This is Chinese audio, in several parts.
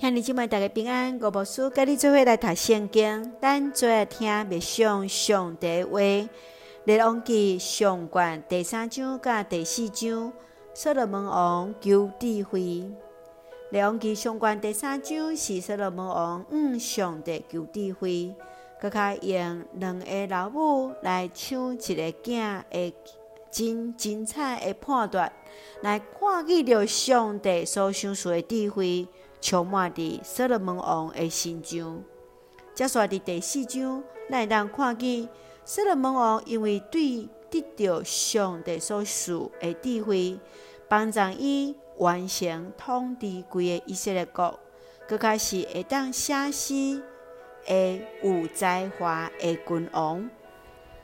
兄弟姊妹，大家平安。吴牧师跟你做伙来读圣经，咱做来听默上上帝话。列王记上卷第三章甲第四章，所罗门王求智慧。列王记上卷第三章是所罗门王向上帝求智慧，佮较用两个老母来抢一个囝的真精彩的判断，来看见着上帝所赏赐的智慧。充满伫所罗门王的心中。接续伫第四章，咱会当看见所罗门王因为对得到上帝所赐的智慧，帮助伊完成统治规个以色列国，佮较是会当写诗的有才华的君王。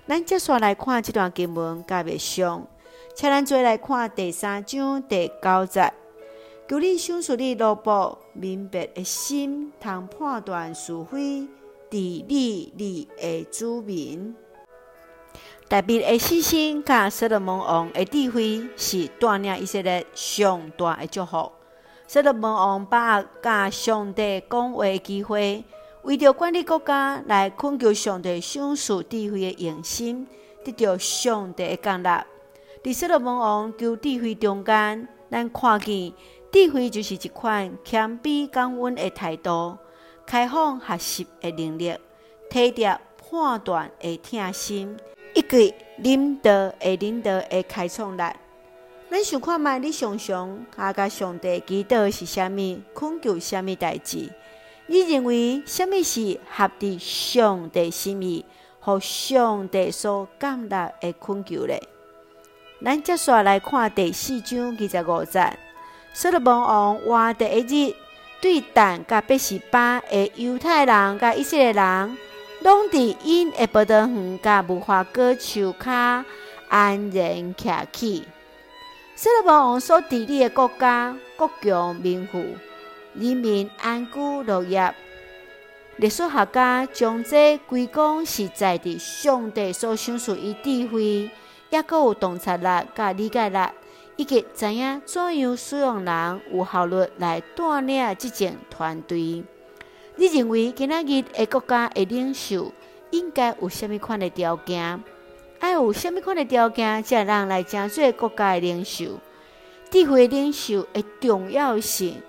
咱接续来看这段经文甲默想，请咱做来看第三章第九节。求你赏赐你奴仆明白的心，通判断是非，治理你的子民。特别的信心甲所罗门王的智慧，是带领以色列上大的祝福。所罗门王把握甲上帝讲话的机会，为着管理国家来恳求上帝赏赐智慧的用心，得到上帝的降纳。伫所罗门王求智慧中间，咱看见。智慧就是一款谦卑感恩的态度，开放学习的能力，体贴判断的疼心，以及领导的领导的开创力。咱想看觅，你常常阿甲上帝祈祷是啥物？恳求啥物代志？你认为啥物是合伫上帝心意，和上帝所感纳的恳求咧？咱接续来看第四章二十五节。所罗门王活第一日，对但甲伯示巴的犹太人甲以色列人，拢伫因的葡萄园甲无花果树下安然徛起。所罗门王所治理的国家国强民富，人民安居乐业。历史学家将这归功是在的上帝所赏赐伊智慧，也阁有洞察力甲理解力。以及知影怎样使用人有效率来带领即种团队。你认为今仔日的国家的领袖应该有虾米款的条件？爱有虾米款的条件，才会让人来成做国家的领袖？智慧领袖的重要性，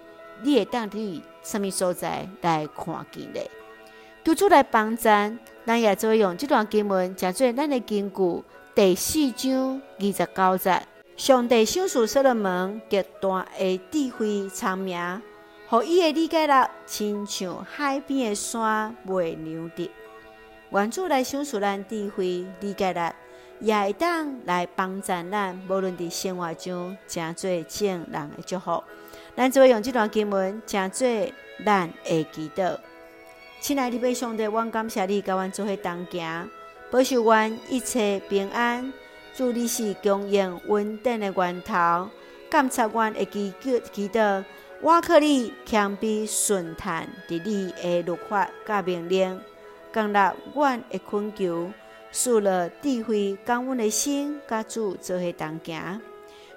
你会当伫什么所在来看见呢？督主来帮咱，咱也做用这段经文，成做咱的根据第四章二十九节。上帝赏赐所罗门极大的智慧聪明，互伊的理解力亲像海边的山未流的。愿主来赏赐咱智慧理解力，也会当来帮助咱，无论伫生活中诚济正人的祝福。咱就会用这段经文，诚济咱会祈祷。亲爱的弟兄姊妹，我感谢你，甲阮做伙同行，保守阮一切平安。祝你是供应稳定的源头，监察阮的祈祷，祈祷我可以谦卑顺坦，伫你的律法甲命令，降纳阮的恳求，赐了智慧感恩的心，甲主做伙同行。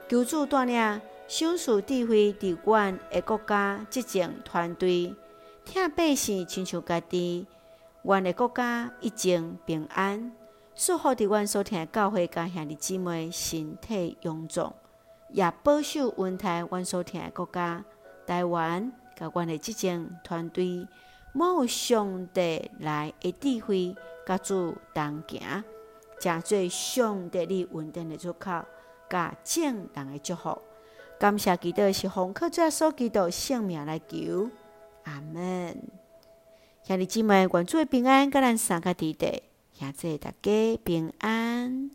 求主带领，赏赐智慧伫阮的国家执政团队，听百姓亲像家己，阮的国家一境平安。祝福伫阮所听教会甲兄弟姊妹身体勇壮，也保守稳台阮所听的国家台湾，甲阮的执政团队，冇上帝来的智慧，甲主同行，诚济上帝你稳定的出口，甲正人的祝福。感谢祈祷是奉靠主耶稣基督圣名来求，阿门。兄弟姊妹，愿主的平安，甲咱三个弟弟。也祝大家平安。